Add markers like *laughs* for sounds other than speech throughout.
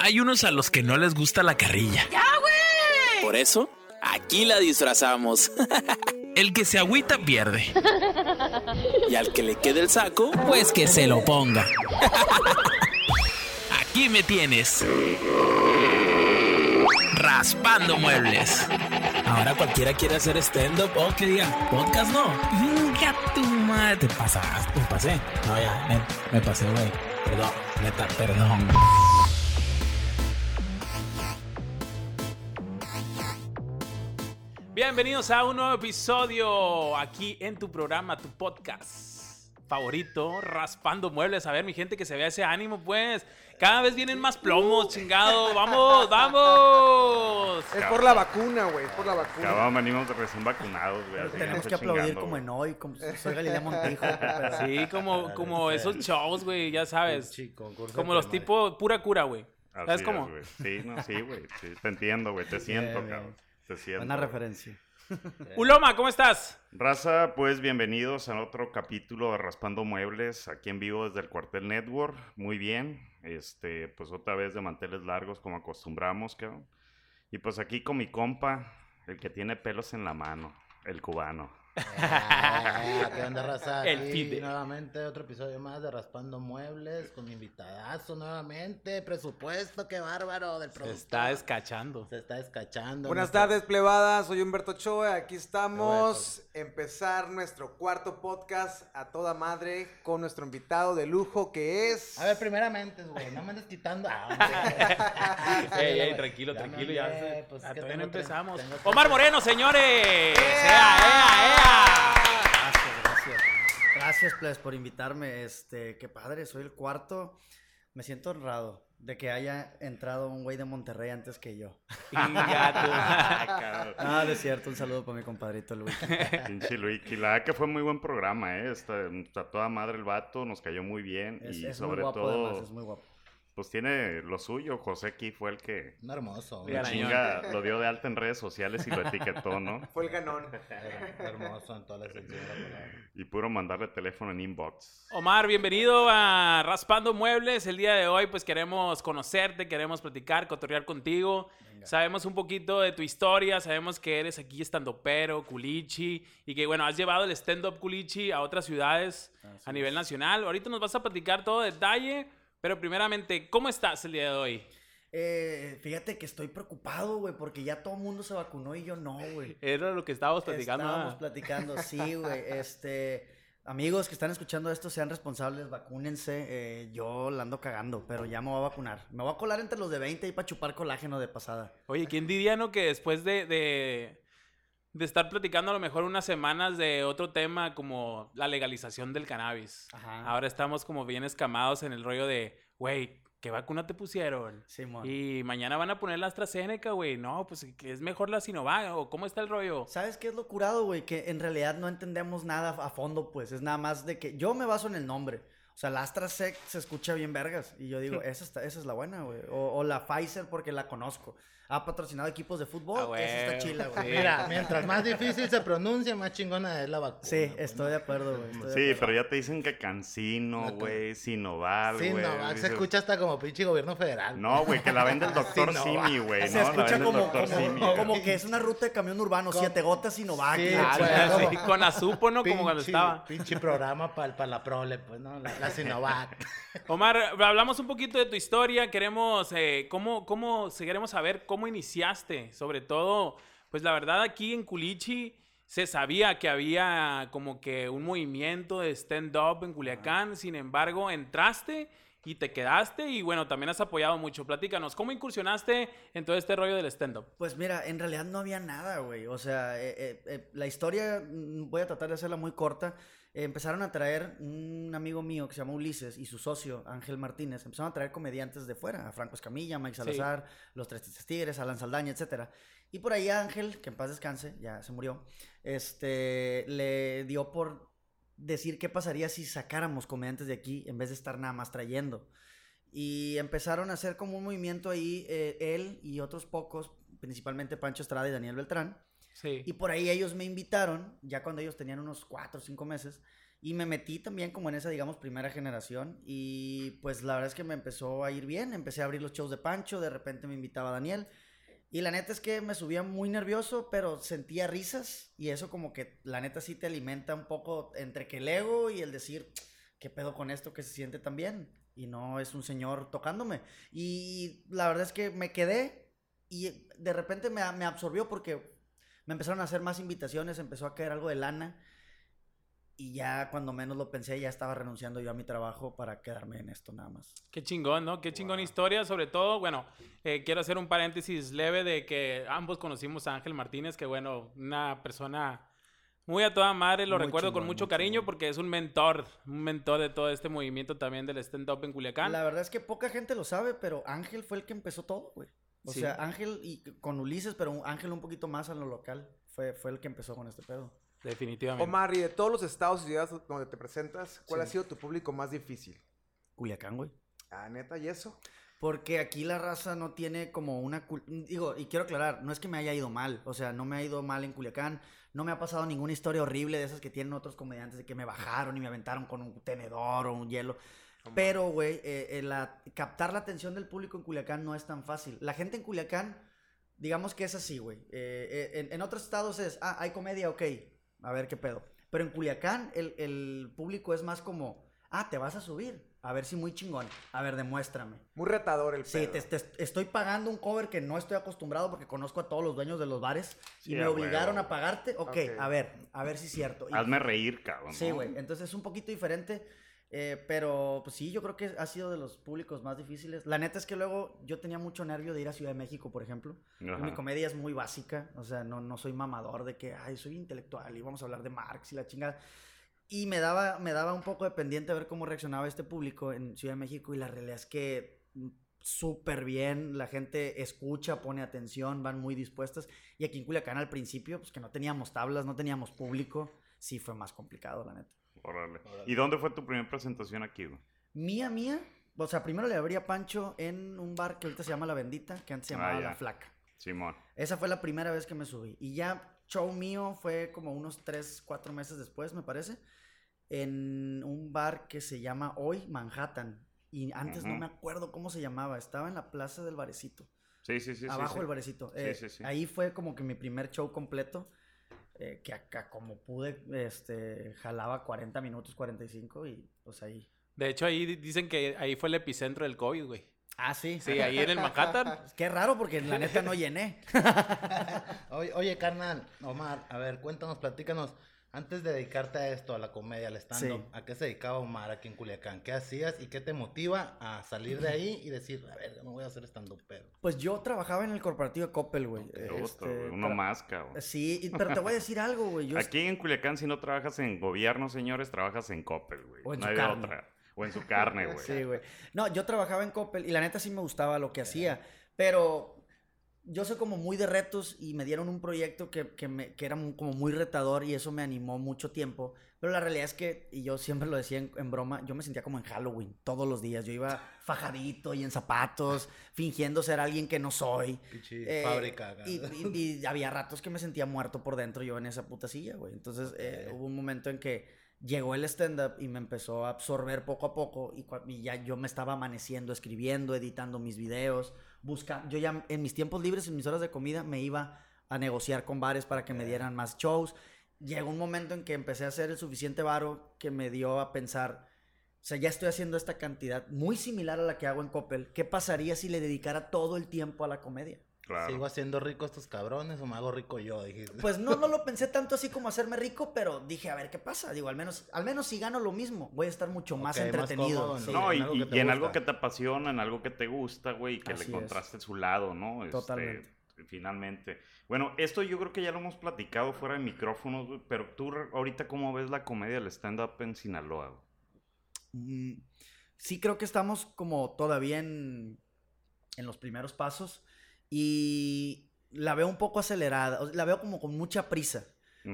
Hay unos a los que no les gusta la carrilla. ¡Ya, güey! Por eso, aquí la disfrazamos. *laughs* El que se agüita pierde. y al que le quede el saco, pues que se lo ponga. *laughs* Aquí me tienes. Raspando muebles. Ahora cualquiera quiere hacer stand-up o que diga, podcast no. Venga tu madre. Te pasas, te pasé. No, ya, me, me pasé, güey. Perdón, neta, perdón. Bienvenidos a un nuevo episodio aquí en tu programa, tu podcast favorito, Raspando Muebles. A ver, mi gente, que se vea ese ánimo, pues. Cada vez vienen más plomos, chingado. ¡Vamos, vamos! Es por la vacuna, güey, es por la vacuna. Acabamos, venimos de recién vacunados, güey. Tenemos que aplaudir chingando, como en hoy, como si soy Galilea Montijo. *laughs* pero- Sí, como, como esos shows, güey, ya sabes. Concurso Como los tipos pura cura, güey. ¿Sabes es, cómo? Sí, no, sí, güey. Sí, te entiendo, güey. Te siento, bien. cabrón. Te siento. Buena referencia. *laughs* Uloma, ¿cómo estás? Raza, pues bienvenidos a otro capítulo de Raspando Muebles, aquí en vivo desde el Cuartel Network. Muy bien. Este, pues otra vez de manteles largos como acostumbramos, cabrón. Y pues aquí con mi compa, el que tiene pelos en la mano, el cubano. Ah, ¿Qué onda, raza? *laughs* El Fide. nuevamente otro episodio más de Raspando Muebles con mi invitadazo nuevamente. Presupuesto, qué bárbaro del Se productor. está escachando. Se está descachando. Buenas nuestro- tardes, plebada. Soy Humberto Choe. Aquí estamos. Empezar nuestro cuarto podcast a toda madre con nuestro invitado de lujo que es. A ver, primeramente, güey, no me andes quitando. Ah. *laughs* *laughs* Ey, ey, tranquilo, Ya tranquilo, ya. se- pues, ah, es que todavía no empezamos. tengo Omar Moreno, señores. ¡Ea, ea, ea! Gracias, gracias. Gracias, pues, por invitarme. Este, qué padre, soy el cuarto. Me siento honrado de que haya entrado un güey de Monterrey antes que yo. *laughs* Tu- *laughs* Cabrón. Ah, no es cierto. Un saludo para mi compadrito Luis. *laughs* Pinche Luiki. La verdad que fue muy buen programa, ¿eh? Está, está toda madre el vato, nos cayó muy bien. Es, y es muy sobre guapo, todo, además, es muy guapo. Pues tiene lo suyo. José aquí fue el que Un hermoso. Un chinga, lo dio de alta en redes sociales y lo etiquetó, ¿no? *laughs* Fue el ganón. her- hermoso en toda la sección de la palabra. Y puro mandarle teléfono en inbox. Omar, bienvenido a Raspando Muebles. El día de hoy, pues queremos conocerte, queremos platicar, cotorrear contigo. Sabemos un poquito de tu historia, sabemos que eres aquí estando pero, culichi, y que bueno, has llevado el stand-up culichi a otras ciudades a nivel nacional. Ahorita nos vas a platicar todo detalle, pero primeramente, ¿cómo estás el día de hoy? Eh, fíjate que estoy preocupado, güey, porque ya todo el mundo se vacunó y yo no, güey. *laughs* Era lo que estábamos platicando. Estábamos ah. platicando, sí, güey. *laughs* Este, amigos que están escuchando esto, sean responsables, vacúnense. Eh, yo la ando cagando, pero ya me voy a vacunar. Me voy a colar entre los de 20 y para chupar colágeno de pasada. Oye, ¿quién diría, no? Que después de, de, de estar platicando a lo mejor unas semanas de otro tema como la legalización del cannabis. Ajá. Ahora estamos como bien escamados en el rollo de, güey, ¿qué vacuna te pusieron? Simón. Y mañana van a poner la AstraZeneca, güey. No, pues que es mejor la Sinovac. ¿O cómo está el rollo? ¿Sabes qué es lo curado, güey? Que en realidad no entendemos nada a fondo, pues. Es nada más de que yo me baso en el nombre. O sea, la AstraZeneca se escucha bien vergas. Y yo digo, *laughs* esa, está, esa es la buena, güey. O, o la Pfizer porque la conozco. Ha patrocinado equipos de fútbol. Ah, esa está chila, güey. Sí. Mira, *laughs* mientras más difícil se pronuncia, más chingona es la vacuna. Sí, pues, estoy de acuerdo, güey. estoy de Sí, acuerdo. pero ya te dicen que Cancino, No, güey, Sinoval, güey. no, se Dices, escucha hasta como pinche gobierno federal. No, güey, que la vende el *laughs* doctor Sinovac. Simi, güey, Se ¿no? La escucha vende el como, doctor como, Simi. güey. como que es una ruta de camión urbano, siete gotas y Novak. Sí, la Ah, güey. *laughs* sí, con Azupo, ¿no? Como cuando Pinche- estaba. Pinche programa para la prole, pues, ¿no? La, la Sinovac. Omar, hablamos un poquito de tu historia, queremos, eh, cómo, cómo, si queremos saber cómo iniciaste, sobre todo, pues la verdad aquí en Culichi se sabía que había como que un movimiento de stand-up en Culiacán, sin embargo, entraste y te quedaste y bueno, también has apoyado mucho. Platícanos, ¿cómo incursionaste en todo este rollo del stand-up? Pues mira, en realidad no había nada, güey. O sea, eh, eh, eh, la historia, mm, voy a tratar de hacerla muy corta. Eh, empezaron a traer un amigo mío que se llama Ulises y su socio Ángel Martínez. Empezaron a traer comediantes de fuera, a Franco Escamilla, Mike Sí. Salazar, Los Tres Tigres, Alan Saldaña, etcétera. Y por ahí Ángel, que en paz descanse, ya se murió, este, le dio por decir qué pasaría si sacáramos comediantes de aquí en vez de estar nada más trayendo. Y empezaron a hacer como un movimiento ahí, eh, él y otros pocos, principalmente Pancho Estrada y Daniel Beltrán. Y por ahí ellos me invitaron, ya cuando ellos tenían unos cuatro o cinco meses, Y me metí también como en esa, digamos, primera generación. Y pues la verdad es que me empezó a ir bien. Empecé a abrir los shows de Pancho. De repente me invitaba Daniel. Y la neta es que me subía muy nervioso, pero sentía risas. Y eso como que la neta sí te alimenta un poco entre que el ego y el decir, ¿qué pedo con esto que se siente tan bien? Y no es un señor tocándome. Y la verdad es que me quedé y de repente me, me absorbió porque me empezaron a hacer más invitaciones, empezó a caer algo de lana. Y ya cuando menos lo pensé, ya estaba renunciando yo a mi trabajo para quedarme en esto nada más. Qué chingón, ¿no? Qué chingón historia, sobre todo, bueno, eh, quiero hacer un paréntesis leve de que ambos conocimos a Ángel Martínez, que bueno, una persona muy a toda madre, lo Muy recuerdo con mucho cariño chingón. porque es un mentor, un mentor de todo este movimiento también del stand-up en Culiacán. La verdad es que poca gente lo sabe, pero Ángel fue el que empezó todo, güey. O Sí. sea, Ángel y con Ulises, pero un Ángel un poquito más a lo local. Fue, fue el que empezó con este pedo. Definitivamente. Omar, y de todos los estados y ciudades donde te presentas, ¿cuál Sí. ha sido tu público más difícil? Culiacán, güey. Ah, neta, ¿y eso? Porque aquí la raza no tiene como una... Digo, y quiero aclarar, no es que me haya ido mal. O sea, no me ha ido mal en Culiacán. No me ha pasado ninguna historia horrible de esas que tienen otros comediantes de que me bajaron y me aventaron con un tenedor o un hielo. Pero, güey, eh, eh, la- captar la atención del público en Culiacán no es tan fácil. La gente en Culiacán, digamos que es así, güey. Eh, eh, en, en otros estados es, ah, hay comedia, ok, a ver qué pedo. Pero en Culiacán el, el público es más como, ah, te vas a subir, a ver si muy chingón, a ver, demuéstrame. Muy retador el Sí, pedo. te, te- estoy pagando un cover que no estoy acostumbrado porque conozco a todos los dueños de los bares Sí, y me obligaron a pagarte. Ok, Ok. a ver, a ver si es cierto. Y- Hazme reír, cabrón. Sí, güey. Entonces es un poquito diferente. Eh, pero pues sí, yo creo que ha sido de los públicos más difíciles. La neta es que luego yo tenía mucho nervio de ir a Ciudad de México, por ejemplo. Ajá. Mi comedia es muy básica. O sea, no, no soy mamador de que, ay, soy intelectual y vamos a hablar de Marx y la chingada. Y me daba, me daba un poco de pendiente a ver cómo reaccionaba este público en Ciudad de México. Y la realidad es que mm, súper bien. La gente escucha, pone atención, van muy dispuestas. Y aquí en Culiacán al principio, pues que no teníamos tablas, no teníamos público. Sí fue más complicado, la neta. Órale. ¿Y dónde fue tu primera presentación aquí, güey? Mía, mía. O sea, primero le abrí a Pancho en un bar que ahorita se llama La Bendita, que antes se Ah, llamaba ya. La Flaca. Simón. Esa fue la primera vez que me subí. Y ya show mío fue como unos 3, 4 meses después, me parece, en un bar que se llama Hoy Manhattan. Y antes no Ujú. me acuerdo cómo se llamaba. Estaba en la plaza del barecito. Sí, sí, sí. abajo sí. del barecito. Sí, Eh, sí, sí. Ahí fue como que mi primer show completo. Eh, que acá como pude, este, jalaba 40 minutos, 45 y pues ahí. De hecho, ahí di- dicen que ahí fue el epicentro del COVID, güey. Ah, sí. Sí, ahí en el Manhattan. *laughs* Qué raro porque la neta no llené. *laughs* Oye, oye, carnal, Omar, a ver, cuéntanos, platícanos. Antes de dedicarte a esto, a la comedia, al stand-up, Sí. ¿a qué se dedicaba Omar aquí en Culiacán? ¿Qué hacías y qué te motiva a salir de ahí *laughs* y decir, a ver, me voy a hacer stand-up, pero? Pues yo trabajaba en el corporativo de Coppel, güey. Este, güey, Uno más, cabrón. Sí, y- pero te voy a decir *laughs* algo, güey. Yo Aquí en Culiacán, si no trabajas en gobierno, señores, trabajas en Coppel, güey. O en no su hay carne. otra. O en su carne, *laughs* güey. Sí, güey. No, yo trabajaba en Coppel y la neta sí me gustaba lo que hacía, pero yo soy como muy de retos y me dieron un proyecto que, que, me- que era mu- como muy retador y eso me animó mucho tiempo. Pero la realidad es que, y yo siempre lo decía en, en broma, yo me sentía como en Halloween todos los días. Yo iba *laughs* fajadito y en zapatos, fingiendo ser alguien que no soy. Eh, fábrica. Y, y- y *laughs* había ratos que me sentía muerto por dentro yo en esa puta silla, güey. Entonces eh, hubo un momento en que llegó el stand-up y me empezó a absorber poco a poco y, y ya yo me estaba amaneciendo, escribiendo, editando mis videos, buscando... Yo ya en mis tiempos libres, en mis horas de comida, me iba a negociar con bares para que me dieran más shows. Llegó un momento en que empecé a hacer el suficiente varo que me dio a pensar... O sea, ya estoy haciendo esta cantidad muy similar a la que hago en Coppel. ¿Qué pasaría si le dedicara todo el tiempo a la comedia? Claro. ¿Sigo haciendo rico a estos cabrones o me hago rico yo? Dijiste. *laughs* Pues no, no lo pensé tanto así como hacerme rico, pero dije, a ver qué pasa. Digo, al menos, al menos si gano lo mismo, voy a estar mucho más entretenido. cómodo, sí. No, en y, algo y- que te y en algo que te apasiona, en algo que te gusta, güey, y que Así le es. encontraste su lado, ¿no? Este, Totalmente. finalmente. Bueno, esto yo creo que ya lo hemos platicado fuera de micrófonos, güey, pero tú ahorita cómo ves la comedia del stand-up en Sinaloa, güey? Mm, sí creo que estamos como todavía en, en los primeros pasos y la veo un poco acelerada, la veo como con mucha prisa.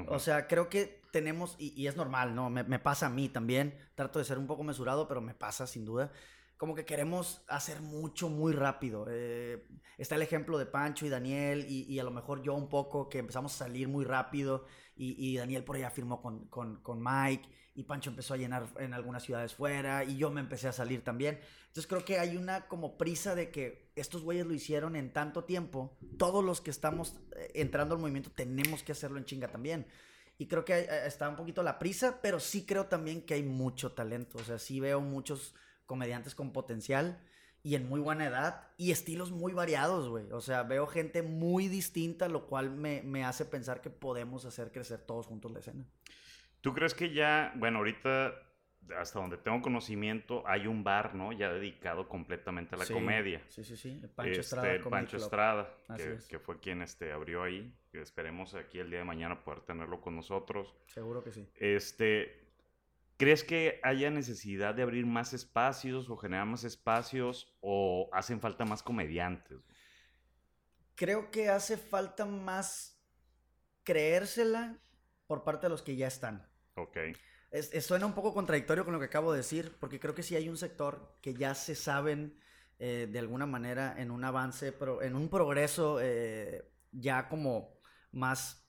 O sea, creo que tenemos, y, y es normal, ¿no? Me, me pasa a mí también. Trato de ser un poco mesurado, pero me pasa sin duda. como que queremos hacer mucho muy rápido. Eh, está el ejemplo de Pancho y Daniel y, y, a lo mejor yo un poco que empezamos a salir muy rápido y, y Daniel por allá firmó con, con, con, Mike y Pancho empezó a llenar en algunas ciudades fuera y yo me empecé a salir también. Entonces creo que hay una como prisa de que estos güeyes lo hicieron en tanto tiempo, todos los que estamos eh, entrando al movimiento tenemos que hacerlo en chinga también. Y creo que eh, está un poquito la prisa, pero sí creo también que hay mucho talento. O sea, sí veo muchos comediantes con potencial y en muy buena edad y estilos muy variados, güey. O sea, veo gente muy distinta, lo cual me, me, hace pensar que podemos hacer crecer todos juntos la escena. ¿Tú crees que ya, bueno, ahorita, hasta donde tengo conocimiento, hay un bar, ¿no? Ya dedicado completamente a la sí, comedia. Sí, sí, sí. El Pancho este, Estrada. El Pancho Estrada, que, es. que, fue quien este, abrió ahí. Que esperemos aquí el día de mañana poder tenerlo con nosotros. Seguro que sí. Este, ¿Crees que haya necesidad de abrir más espacios o generar más espacios o hacen falta más comediantes? Creo que hace falta más creérsela por parte de los que ya están. Ok. Es, es, suena un poco contradictorio con lo que acabo de decir, porque creo que sí hay un sector que ya se saben eh, de alguna manera en un avance, pero en un progreso eh, ya como más,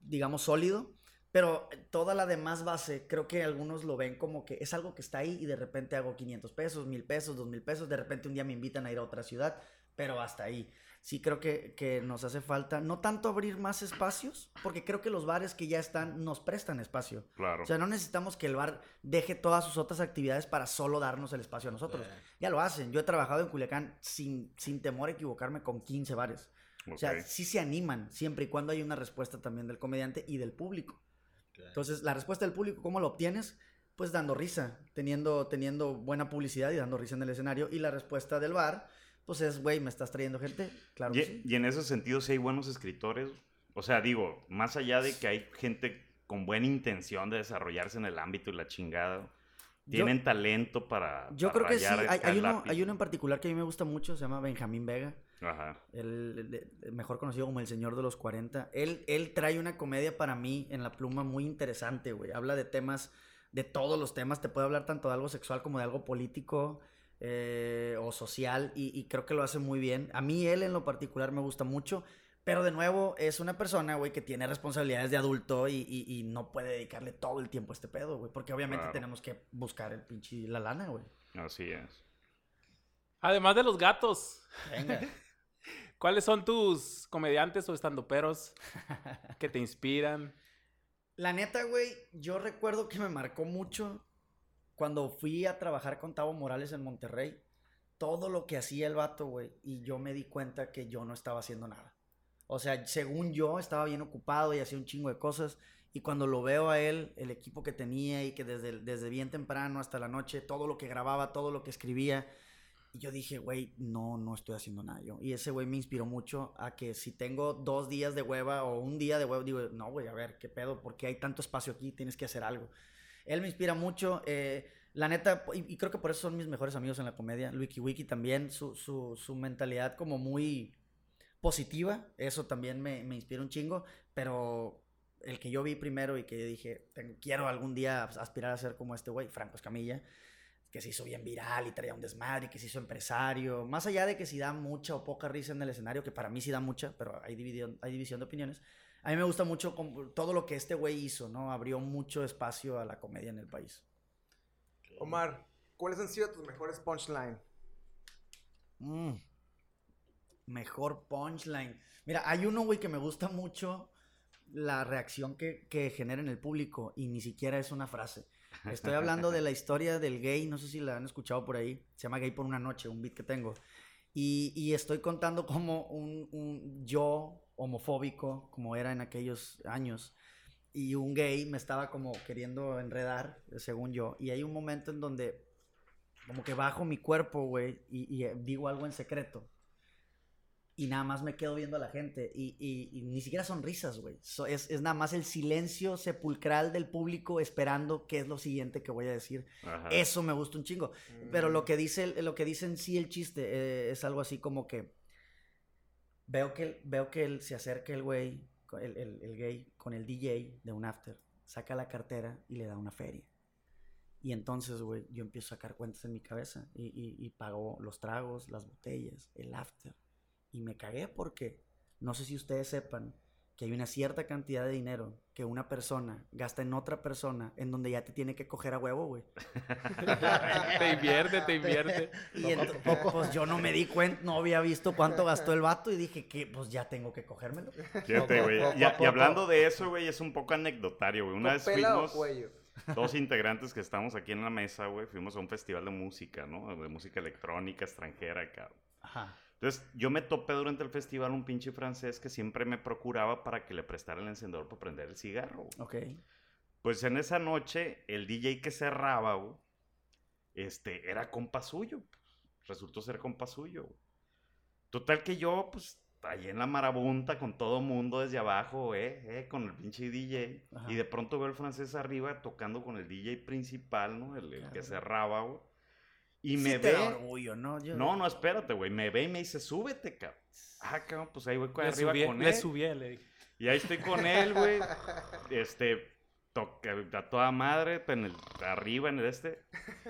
digamos, sólido pero toda la demás base, creo que algunos lo ven como que es algo que está ahí y de repente hago 500 pesos, 1000 pesos, 2000 pesos, de repente un día me invitan a ir a otra ciudad, pero hasta ahí. Sí creo que, que, nos hace falta, no tanto abrir más espacios, porque creo que los bares que ya están nos prestan espacio. Claro. O sea, no necesitamos que el bar deje todas sus otras actividades para solo darnos el espacio a nosotros. Sí. Ya lo hacen. Yo he trabajado en Culiacán sin, sin temor a equivocarme con 15 bares. Okay. O sea, sí se animan, siempre y cuando hay una respuesta también del comediante y del público. Entonces, la respuesta del público, ¿cómo lo obtienes? Pues dando risa, teniendo, teniendo buena publicidad y dando risa en el escenario. Y la respuesta del bar, pues es, güey, ¿me estás trayendo gente? Claro y, que sí. y en ese sentido, sí hay buenos escritores. O sea, digo, más allá de que hay gente con buena intención de desarrollarse en el ámbito y la chingada, tienen yo, talento para. Yo para creo que sí. Hay, uno, hay uno en particular que a mí me gusta mucho, se llama Benjamín Vega. Ajá. El, el- el mejor conocido como el señor de los 40. Él, él trae una comedia para mí en la pluma muy interesante, güey. Habla de temas, de todos los temas. Te puede hablar tanto de algo sexual como de algo político eh, o social. Y, y creo que lo hace muy bien. A mí él en lo particular me gusta mucho. Pero de nuevo, es una persona, güey, que tiene responsabilidades de adulto y, y- y no puede dedicarle todo el tiempo a este pedo, güey. Porque obviamente Claro. tenemos que buscar el pinche la lana, güey. Así es. Además de los gatos, Venga. *laughs* ¿cuáles son tus comediantes o estandoperos *laughs* que te inspiran? La neta, güey, yo recuerdo que me marcó mucho cuando fui a trabajar con Tavo Morales en Monterrey. Todo lo que hacía el vato, güey, y yo me di cuenta que yo no estaba haciendo nada. O sea, según yo, estaba bien ocupado y hacía un chingo de cosas. Y cuando lo veo a él, el equipo que tenía y que desde, desde bien temprano hasta la noche, todo lo que grababa, todo lo que escribía, y yo dije, güey, no, no estoy haciendo nada yo. Y ese güey me inspiró mucho a que si tengo dos días de hueva o un día de hueva, digo, no, güey, a ver, ¿qué pedo? ¿Por qué hay tanto espacio aquí? Tienes que hacer algo. Él me inspira mucho. eh, la neta, y, creo que por eso son mis mejores amigos en la comedia. Wiki Wiki también, su, su, su mentalidad como muy positiva, eso también me, me inspira un chingo, pero el que yo vi primero y que dije, "Tengo- quiero algún día aspirar a ser como este güey, Franco Escamilla, que se hizo bien viral y traía un desmadre, que se hizo empresario, más allá de que si da mucha o poca risa en el escenario, que para mí sí da mucha, pero hay división, hay división de opiniones, a mí me gusta mucho como todo lo que este güey hizo, ¿no? Abrió mucho espacio a la comedia en el país. Omar, ¿cuáles han sido tus mejores punchline? Mm. Mejor punchline. Mira, hay uno, güey, que me gusta mucho la reacción que, que genera en el público y ni siquiera es una frase. Estoy hablando de la *laughs* historia del gay, no sé si la han escuchado por ahí. Se llama Gay por una noche, un beat que tengo. Y, estoy contando como un, yo homofóbico, como era en aquellos años, y un gay me estaba como queriendo enredar, según yo. Y hay un momento en donde como que bajo mi cuerpo, güey, y, y, eh, digo algo en secreto. Y nada más me quedo viendo a la gente. Y, y- y ni siquiera son risas, güey. So- es, es nada más el silencio sepulcral del público esperando qué es lo siguiente que voy a decir. Ajá. Eso me gusta un chingo. Pero Mm. lo que dice, lo que dice en sí el chiste eh, es algo así como que veo que, veo que él se acerca el güey, el- el gay, con el DJ de un after, saca la cartera y le da una feria. Y entonces, güey, yo empiezo a sacar cuentas en mi cabeza y, y, y pago los tragos, las botellas, el after. Y me cagué porque no sé si ustedes sepan que hay una cierta cantidad de dinero que una persona gasta en otra persona en donde ya te tiene que coger a huevo, güey. *laughs* te invierte, te invierte. *laughs* Y ento- pues yo no me di cuenta, no había visto cuánto gastó el vato y dije que pues ya tengo que cogérmelo. Fíjate, güey. Y, hablando de eso, güey, es un poco anecdotario, güey. Una vez ¿Copela o fuimos, dos integrantes que estamos aquí en la mesa, güey, fuimos a un festival de música, ¿no? De música electrónica extranjera, cabrón. Ajá. Entonces, yo me topé durante el festival un pinche francés que siempre me procuraba para que le prestara el encendedor para prender el cigarro. güey. Ok. Pues en esa noche, el DJ que cerraba, güey, este, era compa suyo. Resultó ser compa suyo. güey. Total que yo, pues, ahí en la marabunta con todo mundo desde abajo, eh, eh, con el pinche DJ. Ajá. Y de pronto veo al francés arriba tocando con el DJ principal, ¿no? El, el que cerraba, güey. Y Sí me te ve. da orgullo, ¿no? Yo- No, no, espérate, güey. Me ve y me dice, súbete, cabrón. Ah, cabrón, pues ahí voy con Le arriba subí, con le él. subí, le dije. Y ahí estoy con él, güey. *laughs* Este, toca a toda madre, en el, arriba, en el este.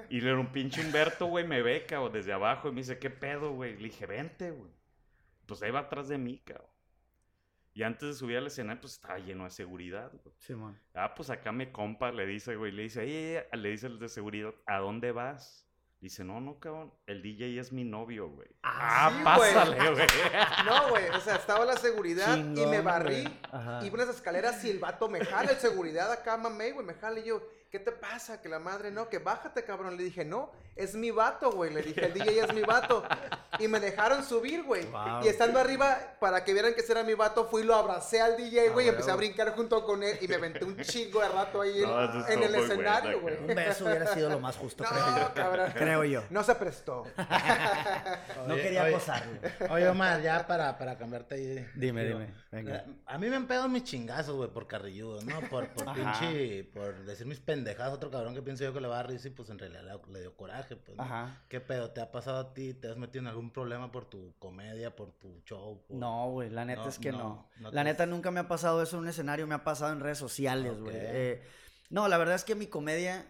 Y le un pinche Humberto, güey, me ve, cabrón, desde abajo. Y me dice, ¿qué pedo, güey? Le dije, vente, güey. Pues ahí va atrás de mí, cabrón. Y antes de subir al escenario, pues estaba lleno de seguridad, güey. Simón. Ah, pues acá mi compa le dice, güey, le dice, "Ey, ey", le dice el de seguridad, ¿a dónde vas? Dice, no, no, cabrón, el DJ es mi novio, güey. Ah, Ah, sí, güey. pásale, güey. *laughs* No, güey, o sea, estaba la seguridad y me barrí. Y unas escaleras y el vato me jala, el seguridad acá, mamey, güey, me jala y yo, ¿qué te pasa? Que la madre, no, que bájate, cabrón. Le dije, no, es mi vato, güey. Le dije, el DJ es mi vato. Y me dejaron subir, güey. Wow. Y estando arriba, para que vieran que ese era mi vato, fui y lo abracé al DJ, güey, y empecé a brincar junto con él y me aventé un chingo de rato ahí en, No, el escenario, güey. Un beso hubiera sido lo más justo, creo yo. cabrón. Creo yo. No se prestó. *laughs* No Oye, quería oye, acosarlo. Oye, Omar, ya para, para cambiarte ahí. Dime, digo, dime. Venga. A mí me han pegado mis chingazos, güey, por carrilludo, ¿no? Por, por pinche, por decir mis pendejadas. Otro cabrón que pienso yo que le va a risa y pues en realidad le, dio coraje, pues. ¿no? Ajá. ¿Qué pedo? ¿Te ha pasado a ti? ¿Te has metido en algún problema por tu comedia, por tu show? por- No, güey, la neta No, es que no. la te- neta nunca me ha pasado eso en un escenario, me ha pasado en redes sociales, güey. Eh, no, la verdad es que mi comedia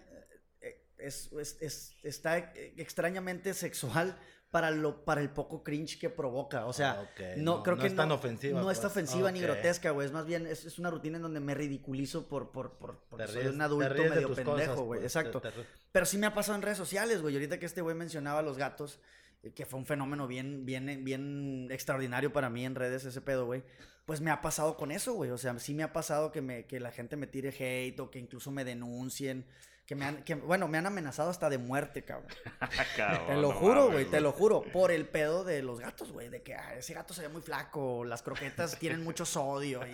eh, es, es- es- está extrañamente sexual para, lo, para el poco cringe que provoca. O sea, no, no- creo no que es tan ofensiva, No está pues. ofensiva ni grotesca, güey. Es más bien, es, es una rutina en donde me ridiculizo por, por, por, Te soy ríes- un adulto medio pendejo, güey. pues, Exacto. te- te- Pero sí me ha pasado en redes sociales, güey. Ahorita que este güey mencionaba a los gatos, eh, que fue un fenómeno bien, bien, bien extraordinario para mí en redes, ese pedo, güey. Pues me ha pasado con eso, güey. O sea, sí me ha pasado que, me, que la gente me tire hate o que incluso me denuncien. Que me han, que, bueno, me han amenazado hasta de muerte, cabrón. *laughs* Cabrón, Te lo no juro, güey, te lo juro. Por el pedo de los gatos, güey. De que ah, ese gato se ve muy flaco, las croquetas *laughs* tienen mucho sodio y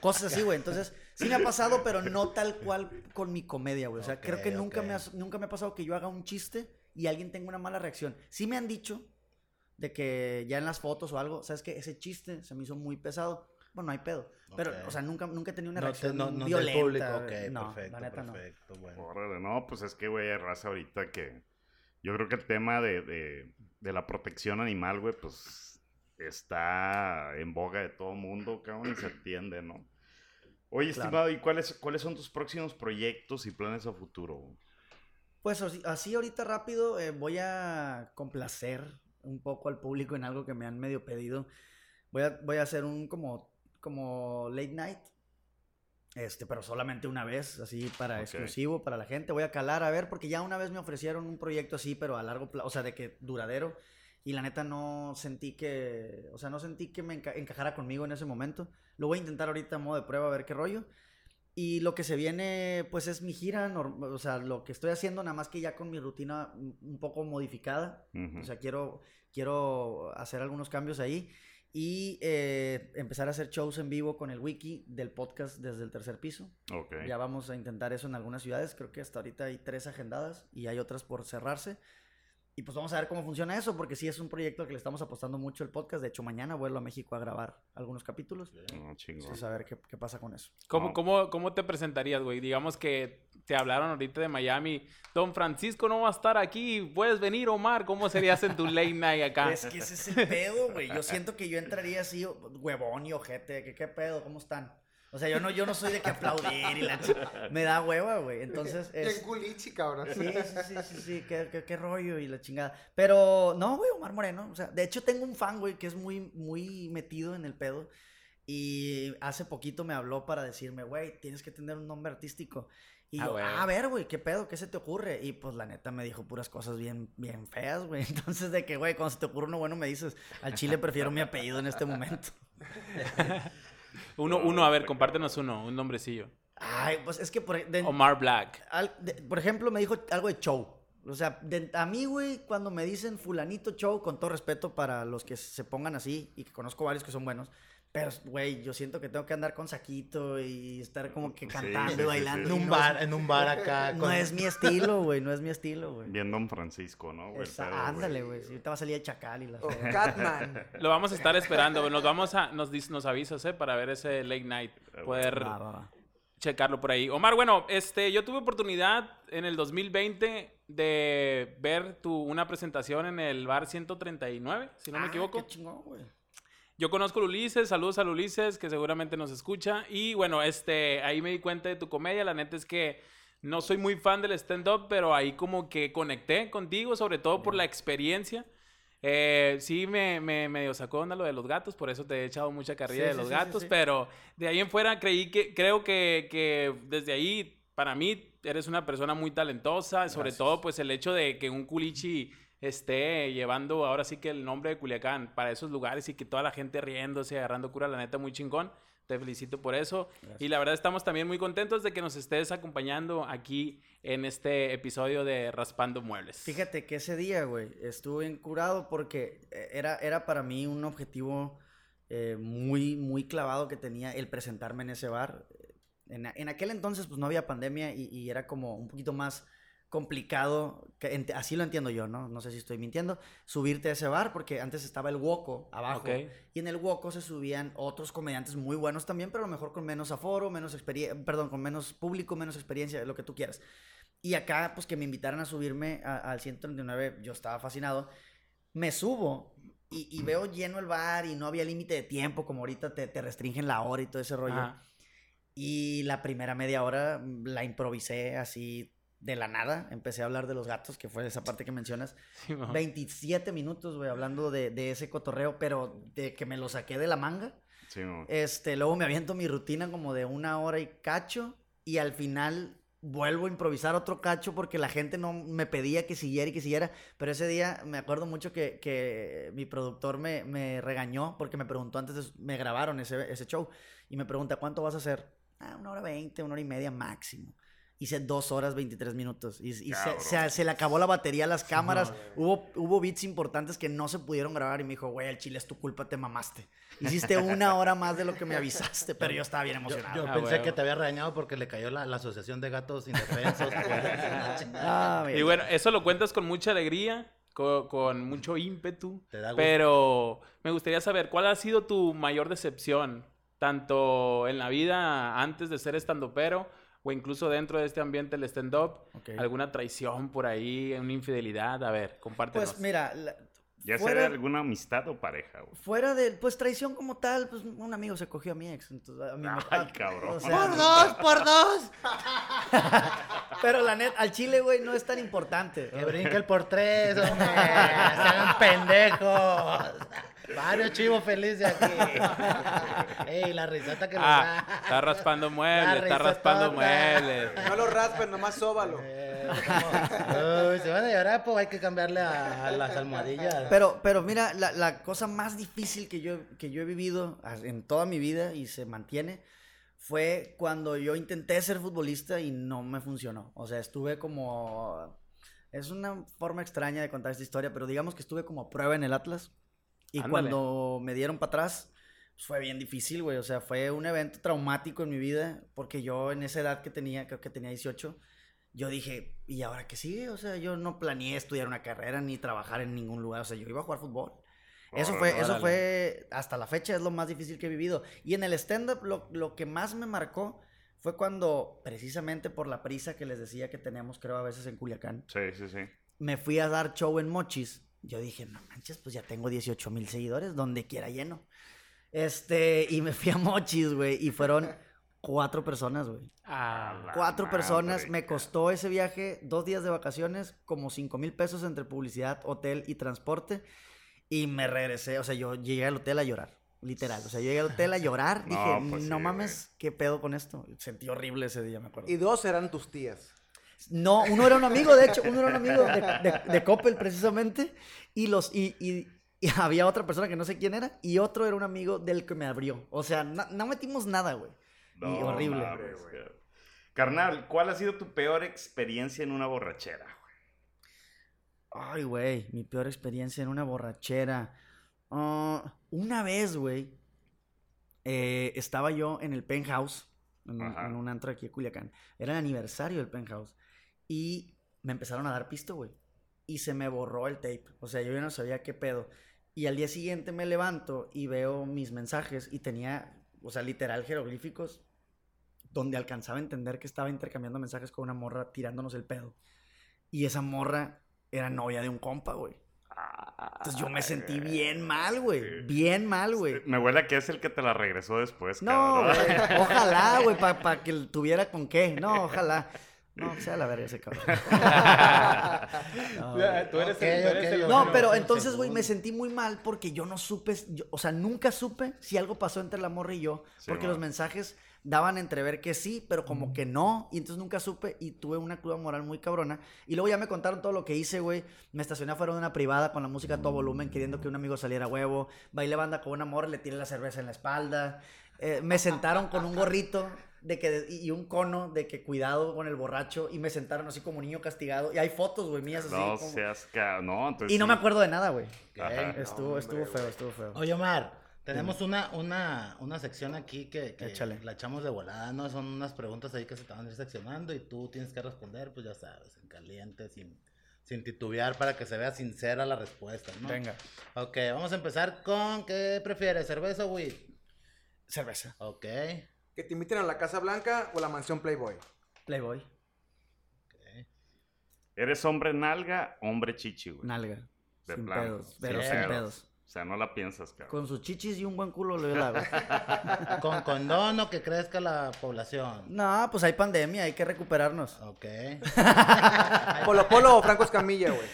cosas así, güey. Entonces, sí me ha pasado, pero no tal cual con mi comedia, güey. O sea, creo que nunca, me ha, nunca me ha pasado que yo haga un chiste y alguien tenga una mala reacción. Sí me han dicho de que ya en las fotos o algo, ¿sabes qué? Ese chiste se me hizo muy pesado. Bueno, no hay pedo. Pero, o sea, nunca, nunca he tenido una No, te- reacción no, no del violenta. público, ok, no, perfecto, neta perfecto, bueno. Órale, no, pues es que, güey, hay raza ahorita que... Yo creo que el tema de, de, de la protección animal, güey, pues está en boga de todo mundo, cabrón, y se entiende, ¿no? Oye, Claro. estimado, ¿y cuáles, cuáles son tus próximos proyectos y planes a futuro? Pues así, así ahorita rápido eh, voy a complacer un poco al público en algo que me han medio pedido. Voy a, voy a hacer un como, como late night. Este, pero solamente una vez, así para Ok. exclusivo, para la gente. Voy a calar a ver, porque ya una vez me ofrecieron un proyecto así, pero a largo plazo, o sea, de que duradero. Y la neta no sentí que, o sea, no sentí que me enca- encajara conmigo en ese momento. Lo voy a intentar ahorita a modo de prueba a ver qué rollo. Y lo que se viene, pues es mi gira, o sea, lo que estoy haciendo, nada más que ya con mi rutina un poco modificada. Ujú. O sea, quiero, quiero hacer algunos cambios ahí y eh, empezar a hacer shows en vivo con el wiki del podcast desde el tercer piso. Ya vamos a intentar eso en algunas ciudades. Creo que hasta ahorita hay tres agendadas y hay otras por cerrarse. Y pues vamos a ver cómo funciona eso, porque sí es un proyecto al que le estamos apostando mucho el podcast. De hecho, mañana vuelvo a México a grabar algunos capítulos. No, chingón. Entonces, a ver qué, qué pasa con eso. ¿Cómo, No. cómo, ¿Cómo te presentarías, güey? Digamos que te hablaron ahorita de Miami. Don Francisco no va a estar aquí. ¿Puedes venir, Omar? ¿Cómo serías en tu late night acá? Es que ese es el pedo, güey. Yo siento que yo entraría así, huevón y ojete. ¿Qué, qué pedo? ¿Cómo están? O sea, yo no, yo no soy de que aplaudir y la Me da hueva, güey. Entonces, es... culichi, cabrón. Sí, sí, sí, sí, sí, qué, qué- qué rollo y la chingada. Pero no, güey, Omar Moreno. O sea, de hecho tengo un fan, güey, que es muy, muy metido en el pedo. Y hace poquito me habló para decirme, güey, tienes que tener un nombre artístico. Y Ah, yo. "Ah, a ver, güey, ¿qué pedo? ¿Qué se te ocurre? Y pues la neta me dijo puras cosas bien, bien feas, güey. *laughs* Entonces de que, güey, cuando se te ocurre uno bueno me dices, al chile prefiero mi apellido en este momento. *laughs* Uno, uno, a ver, compártenos uno, un nombrecillo. Ay, pues es que por, de- Omar Black. al- de- por ejemplo, me dijo algo de show. O sea, de- a mí, güey, cuando me dicen fulanito show, con todo respeto para los que se pongan así, y que conozco varios que son buenos, pero, güey, yo siento que tengo que andar con saquito y estar como que cantando sí, bailando. sí. En un no bar, es- en un bar acá. No es mi estilo, güey, no es mi estilo, güey. Bien Don Francisco, ¿no? güey? Esa- pedo, ándale, güey, si ahorita va a salir el chacal y la... O Catman. *laughs* Lo vamos a estar esperando. güey. Nos vamos a, nos, dis- nos avisas, ¿eh? Para ver ese late night. Poder Va, va, va. checarlo por ahí. Omar, bueno, este, yo tuve oportunidad en el 2020 de ver tu, una presentación en el bar 139, si no me Ah, equivoco. qué chingón, güey. Yo conozco a Ulises, saludos a Ulises, que seguramente nos escucha. Y bueno, este, ahí me di cuenta de tu comedia. La neta es que no soy muy fan del stand-up, pero ahí como que conecté contigo, sobre todo por la experiencia. Eh, sí, me, me medio sacó onda lo de los gatos, por eso te he echado mucha carrilla Sí, de sí, los sí, gatos, pero de ahí en fuera creí que, creo que, que desde ahí, para mí, eres una persona muy talentosa, sobre Gracias. todo pues el hecho de que un culichi esté llevando ahora sí que el nombre de Culiacán para esos lugares y que toda la gente riéndose, agarrando cura, la neta, muy chingón. Te felicito por eso. Y la verdad estamos también muy contentos de que nos estés acompañando aquí en este episodio de Raspando Muebles. Fíjate que ese día, güey, estuve curado porque eh, era, era para mí un objetivo eh, muy, muy clavado que tenía el presentarme en ese bar. En, aquel entonces, pues no había pandemia y, y era como un poquito más complicado, que así lo entiendo yo, ¿no? No sé si estoy mintiendo, subirte a ese bar porque antes estaba el Woco abajo Ok. y en el Woco se subían otros comediantes muy buenos también, pero a lo mejor con menos aforo, menos experiencia, perdón, con menos público, menos experiencia, lo que tú quieras. Y acá, pues que me invitaran a subirme al 139, yo estaba fascinado. Me subo y, y veo lleno el bar y no había límite de tiempo, como ahorita te, te restringen la hora y todo ese rollo. Ajá. Y la primera media hora mm, la improvisé así de la nada. Empecé a hablar de los gatos, que fue esa parte que mencionas. Sí, mo. 27 minutos, güey, hablando de, de ese cotorreo, pero de que me lo saqué de la manga. Sí. Este, luego me aviento mi rutina como de una hora y cacho. Y al final vuelvo a improvisar otro cacho porque la gente no me pedía que siguiera y que siguiera. Pero ese día me acuerdo mucho que, que mi productor me, me regañó porque me preguntó antes, de- me grabaron ese, ese show. Y me pregunta, ¿cuánto vas a hacer? Ah, una hora veinte, una hora y media máximo. Hice dos horas 23 minutos. Y, y se, se- se le acabó la batería a las cámaras. Hubo, hubo beats importantes que no se pudieron grabar. Y me dijo, güey, el chile es tu culpa, te mamaste. Hiciste una hora más de lo que me avisaste. Pero yo estaba bien emocionado. yo Ah, pensé que te había regañado porque le cayó la, la Asociación de Gatos Indefensos. *laughs* Ah, Y bueno, eso lo cuentas con mucha alegría, co- con, mucho ímpetu. Te da gusto. Pero me gustaría saber, ¿cuál ha sido tu mayor decepción? Tanto en la vida antes de ser estandopero o incluso dentro de este ambiente del stand-up. ¿Alguna traición por ahí, una infidelidad? A ver, compártenos. Pues mira, la- Ya fuera, sea de alguna amistad o pareja, güey. fuera de, pues traición como tal, pues un amigo se cogió a mi ex. Entonces, a mí me- Ay, cabrón. o sea, ¡Por dos, por dos! *laughs* Pero la neta, al chile, güey, no es tan importante. Que brinque el por tres, hombre. Se hagan *laughs* pendejos. Varios chivos felices aquí. Ey, la risota que nos ah, da. está raspando muebles, está raspando muebles. No lo raspen, nomás sóbalo. Eh, Uy, se van a llorar, pues hay que cambiarle a, a las almohadillas. Pero, pero mira, la, la cosa más difícil que yo, que yo he vivido en toda mi vida y se mantiene fue cuando yo intenté ser futbolista y no me funcionó. O sea, estuve como... Es una forma extraña de contar esta historia, pero digamos que estuve como a prueba en el Atlas. Y Ándale. cuando me dieron para atrás, pues, fue bien difícil, güey. O sea, fue un evento traumático en mi vida, porque yo en esa edad que tenía, creo que tenía 18, yo dije, ¿y ahora qué sigue? O sea, yo no planeé estudiar una carrera ni trabajar en ningún lugar. O sea, yo iba a jugar fútbol. Eso fue, eso fue, hasta la fecha es lo más difícil que he vivido. Y en el stand-up lo, lo que más me marcó fue cuando, precisamente por la prisa que les decía que teníamos, creo, a veces en Culiacán, Sí, sí, sí. me fui a dar show en Mochis. Yo dije, no manches, pues ya tengo 18 mil seguidores, donde quiera lleno. Este, y me fui a Mochis, güey, y fueron *laughs* Cuatro personas, güey. Ah, Cuatro madre, personas. Me costó ese viaje dos días de vacaciones, como cinco mil pesos entre publicidad, hotel y transporte. Y me regresé, o sea, yo llegué al hotel a llorar, literal. O sea, yo llegué al hotel a llorar. *laughs* No, Dije, pues no sí, mames, ¿qué pedo con esto? Sentí horrible ese día, me acuerdo. Y dos eran tus tías. No, uno era un amigo, de hecho, uno era un amigo de, de, de Coppel precisamente, y los y, y- y había otra persona que no sé quién era, y otro era un amigo del que me abrió. O sea, no metimos nada, güey. Y horrible. cabrón. Carnal, ¿cuál ha sido tu peor experiencia en una borrachera? Ay, güey, mi peor experiencia en una borrachera. Ah, una vez, güey, eh, estaba yo en el penthouse, en, en un antro aquí de Culiacán. Era el aniversario del penthouse. Y me empezaron a dar pisto, güey. Y se me borró el tape. O sea, yo ya no sabía qué pedo. Y al día siguiente me levanto y veo mis mensajes y tenía, o sea, literal jeroglíficos donde alcanzaba a entender que estaba intercambiando mensajes con una morra tirándonos el pedo. Y esa morra era novia de un compa, güey. Entonces yo me sentí bien mal, güey. Bien mal, güey. Me huele a que es el que te la regresó después, No, güey. *laughs* Ojalá, güey, para que tuviera con qué. No, ojalá. No, sea la verga ese cabrón. *laughs* No. Tú eres Ok, el, tú eres ok, el-. No, pero entonces, güey, me sentí muy mal porque yo no supe, yo- o sea, nunca supe si algo pasó entre la morra y yo, Sí, porque los mensajes daban a entrever que sí, pero como que no, y entonces nunca supe y tuve una cruda moral muy cabrona. Y luego ya me contaron todo lo que hice, güey. Me estacioné afuera de una privada con la música a todo volumen, queriendo que un amigo saliera a huevo. Bailé banda con una morra, le tiré la cerveza en la espalda. Eh, me sentaron con un gorrito de que, y un cono de que cuidado con el borracho y me sentaron así como niño castigado. Y hay fotos, güey, mías así. No como- seas ca... No, entonces y no me acuerdo de nada, güey. Estuvo, estuvo feo, estuvo feo. Oye, Omar, tenemos una, una, una sección aquí que, que la echamos de volada, ¿no? Son unas preguntas ahí que se te van a ir seccionando y tú tienes que responder, pues ya sabes, en caliente, sin, sin titubear, para que se vea sincera la respuesta, ¿no? Venga. Ok, vamos a empezar con, ¿qué prefieres, cerveza o weed? Cerveza. Ok, Que te inviten a la Casa Blanca o la mansión Playboy. Playboy. ok. ¿Eres hombre nalga, hombre chichi, güey? Nalga. De sin plano. pedos. Pero Sin sin pedos. pedos. O sea, no la piensas, cabrón. Con sus chichis y un buen culo le la. *laughs* ¿Con condón o que crezca la población? No, pues hay pandemia, hay que recuperarnos. Ok. *laughs* Polo Polo o Franco Escamilla, güey.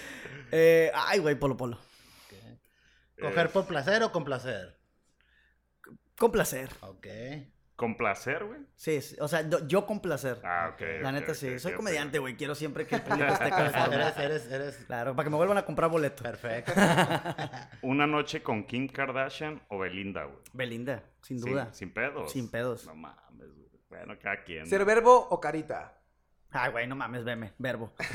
Eh, ay, güey, polo polo. ¿Coger Eh, por placer o con placer? Con placer. Ok. ¿Con placer, güey? Sí, sí, o sea, yo, yo con placer. Ah, ok. la neta sí. Soy comediante, güey. Quiero siempre que el público esté *laughs* conforme. Eres, eres, eres. Claro, para que me vuelvan a comprar boleto. Perfecto. *laughs* ¿Una noche con Kim Kardashian o Belinda, güey? Belinda, sin Sin- duda. Sin, pedos. Sin pedos. No mames, güey. Bueno, cada quien. ¿Ser verbo o carita? Ay, güey, no mames, veme, verbo. *laughs*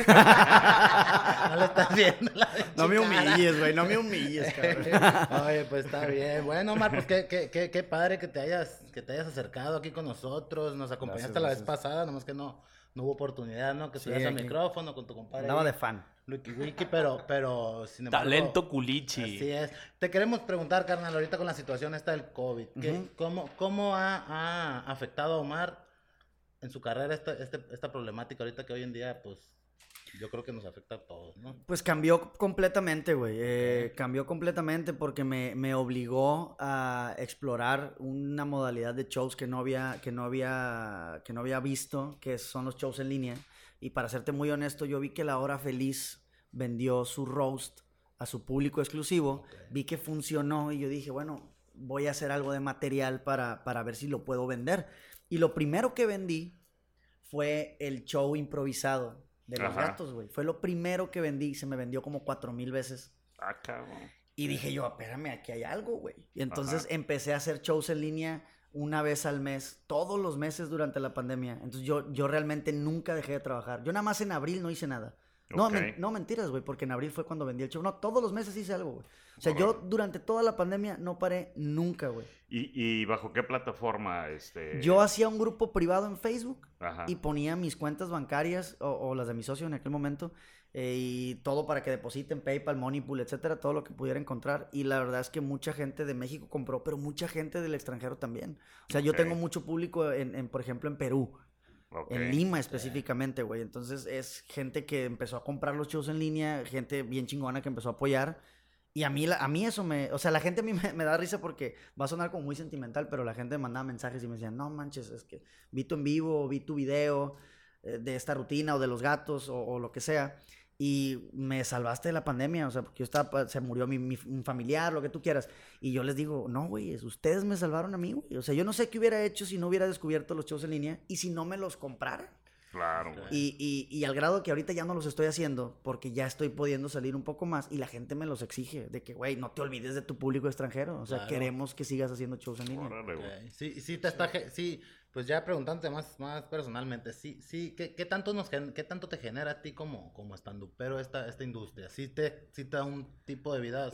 No le estás viendo la *laughs* No me humilles, güey, no me humilles, cabrón. *laughs* Oye, pues está bien. Bueno, Omar, pues qué, qué, qué, qué padre que te hayas, que te hayas acercado aquí con nosotros. Nos acompañaste Gracias, la vez pasada, nomás que no, no hubo oportunidad, ¿no? Que Sí, estuvieras al micrófono con tu compadre. Andaba de fan. Lucky Wiki, pero, pero sin embargo. Talento culichi. Así es. Te queremos preguntar, carnal, ahorita con la situación esta del COVID, ¿qué- Ujú. ¿cómo, cómo ha, ha afectado a Omar en su carrera esta, este- esta problemática ahorita que hoy en día, pues, yo creo que nos afecta a todos, ¿no? Pues cambió completamente, güey. eh, cambió completamente porque me, me obligó a explorar una modalidad de shows que no había, que no había, que no había visto, que son los shows en línea. Y para serte muy honesto, yo vi que La Hora Feliz vendió su roast a su público exclusivo. Vi que funcionó y yo dije, bueno, voy a hacer algo de material para, para ver si lo puedo vender. Y lo primero que vendí fue el show improvisado de los Ajá. gatos, güey. Fue lo primero que vendí. Se me vendió como cuatro mil veces. Ah, cabrón. Y dije yo, espérame, aquí hay algo, güey. Y entonces Ajá. empecé a hacer shows en línea una vez al mes, todos los meses durante la pandemia. Entonces yo, yo realmente nunca dejé de trabajar. Yo nada más en abril no hice nada. No, men- no mentiras, güey, porque en abril fue cuando vendí el show. No, todos los meses hice algo, güey. O sea, yo durante toda la pandemia no paré nunca, güey. ¿Y, y bajo qué plataforma? Este... Yo hacía un grupo privado en Facebook Ajá. y ponía mis cuentas bancarias o, o las de mi socio en aquel momento eh, y todo para que depositen PayPal, Moneypool, etcétera, todo lo que pudiera encontrar. Y la verdad es que mucha gente de México compró, pero mucha gente del extranjero también. O sea, yo tengo mucho público, en, en, por ejemplo, en Perú, Ok. en Lima específicamente, güey. Entonces es gente que empezó a comprar los shows en línea, gente bien chingona que empezó a apoyar. Y a mí, a mí eso me... O sea, la gente a mí me, me da risa porque va a sonar como muy sentimental, pero la gente me mandaba mensajes y me decían, no manches, es que vi tu en vivo, vi tu video eh, de esta rutina o de los gatos o, o lo que sea. Y me salvaste de la pandemia, o sea, porque yo estaba, se murió mi, mi- un familiar, lo que tú quieras. Y yo les digo, no, güey, es- ustedes me salvaron a mí, güey. O sea, yo no sé qué hubiera hecho si no hubiera descubierto los shows en línea y si no me los compraran. Claro, güey. Y, y, y al grado que ahorita ya no los estoy haciendo porque ya estoy pudiendo salir un poco más y la gente me los exige de que, güey, no te olvides de tu público extranjero. O sea, Claro. queremos que sigas haciendo shows en línea. Órale, güey. Sí, sí, te está, sí, pues ya preguntándote más, más personalmente, sí, sí, ¿qué, qué tanto nos, qué tanto te genera a ti como, como pero esta, esta industria? ¿Sí te, sí te da un tipo de vida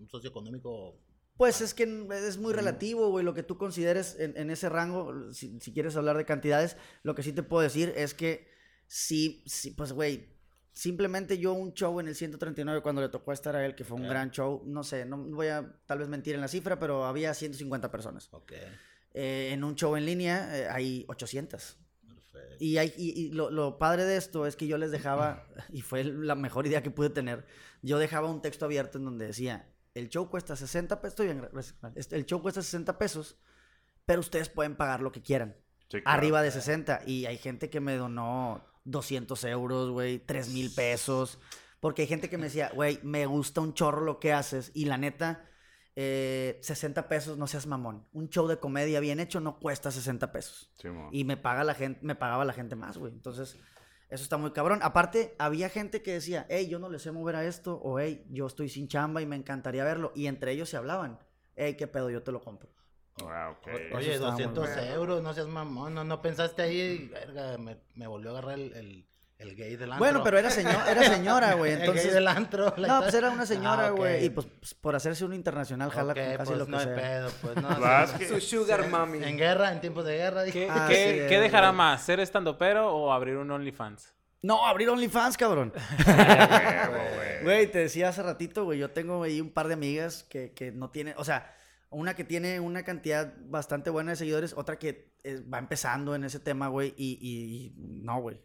un socioeconómico? Pues es que es muy relativo, güey, lo que tú consideres en, en ese rango. Si, si quieres hablar de cantidades, lo que sí te puedo decir es que sí, sí pues, güey, simplemente yo un show en el 139 cuando le tocó estar a él, que fue un Ok. gran show, no sé, no voy a tal vez mentir en la cifra, pero había 150 personas. Ok, Eh, en un show en línea eh, hay 800. perfecto. Y, hay, y, y lo, lo padre de esto es que yo les dejaba, *laughs* y fue la mejor idea que pude tener, yo dejaba un texto abierto en donde decía, el show cuesta 60 pesos, este, el show cuesta 60 pesos, pero ustedes pueden pagar lo que quieran, Sí, claro. arriba de 60. Y hay gente que me donó 200 euros, güey, 3 mil pesos, porque hay gente que me decía, güey, me gusta un chorro lo que haces, y la neta... eh, 60 pesos, no seas mamón. Un show de comedia bien hecho no cuesta 60 pesos Sí, y me paga la gente, me pagaba la gente más, güey. Entonces, eso está muy cabrón. Aparte, había gente que decía, hey, yo no le sé mover a esto, o hey, yo estoy sin chamba y me encantaría verlo. Y entre ellos se hablaban, hey, qué pedo, yo te lo compro. Ah, ok. Oye, estaba muy 200 bueno. euros, no seas mamón, no, no pensaste ahí, verga, me, me volvió a agarrar el, el, el gay del antro. Bueno, pero era, señor, era señora, güey. *laughs* El gay Entonces, del antro. no, pues era una señora, Ah, güey. Y pues, pues, por hacerse un internacional, jala Ok, con casi pues lo que no hay sea. pedo, pues no. *laughs* Ah, Su sugar mami. En guerra, en tiempos de guerra, dije. ¿Qué, Ah, qué- sí, qué dejará más? ¿Ser estandopero o abrir un OnlyFans? No, abrir OnlyFans, cabrón. *laughs* Güey. Güey, te decía hace ratito, güey, yo tengo ahí un par de amigas que, que no tienen, o sea, una que tiene una cantidad bastante buena de seguidores, otra que eh, va empezando en ese tema, güey, y, y- y no, güey.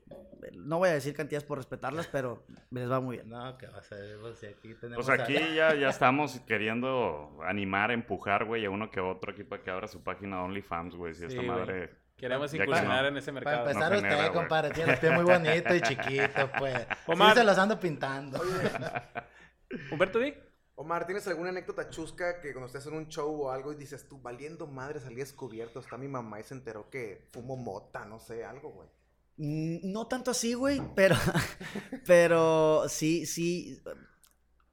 No voy a decir cantidades por respetarlas, pero les va muy bien. No, que va a ser, pues si aquí tenemos. Pues a- aquí ya, ya *laughs* estamos queriendo animar, empujar, güey, a uno que otro aquí para que abra su página de OnlyFans, güey. Si Sí, esta güey. madre. Queremos incursionar no. en ese Para mercado. empezar, No usted, compadre, tiene pie muy bonito y chiquito, pues. *laughs* Omar. Sí, se los ando pintando. *laughs* Humberto Dick. Omar, ¿tienes alguna anécdota chusca que cuando estés en un show o algo y dices tú, valiendo madre, salí descubierto, está mi mamá y se enteró que fumo mota, no sé, algo, güey? Mm, No tanto así, güey, pero, *laughs* pero sí, sí.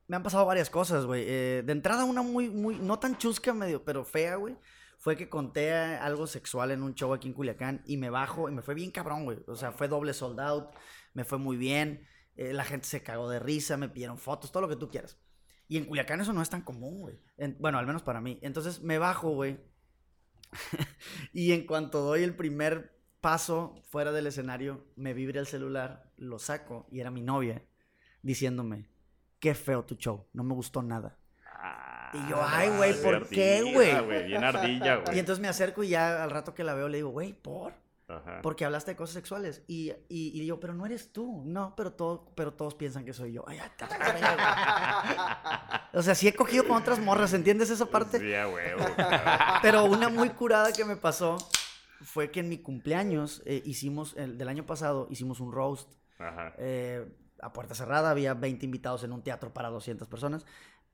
Me han pasado varias cosas, güey. Eh, de entrada, una muy, muy, no tan chusca, medio, pero fea, güey. Fue que conté algo sexual en un show aquí en Culiacán y me bajo y me fue bien cabrón, güey. O sea, fue doble sold out, me fue muy bien. eh, la gente se cagó de risa, me pidieron fotos, todo lo que tú quieras. Y en Culiacán eso no es tan común, güey. En- Bueno, al menos para mí. Entonces me bajo, güey. *laughs* y en cuanto doy el primer paso fuera del escenario, me vibra el celular, lo saco y era mi novia diciéndome, qué feo tu show, no me gustó nada. Y yo, ay, güey, Ah, ¿por qué, güey? Bien ardilla, *laughs* Y güey. entonces me acerco y ya al rato que la veo le digo, güey, ¿por? Ajá. Porque hablaste de cosas sexuales. Y, y, y yo, pero no eres tú. No, pero, todo, pero todos piensan que soy yo. Ay, güey. *laughs* o sea, sí he cogido con otras morras, ¿entiendes esa parte? Sí, a huevo. *laughs* Pero una muy curada que me pasó fue que en mi cumpleaños eh, hicimos, el del año pasado, hicimos un roast Ajá. eh, a puerta cerrada. Había 20 invitados en un teatro para 200 personas.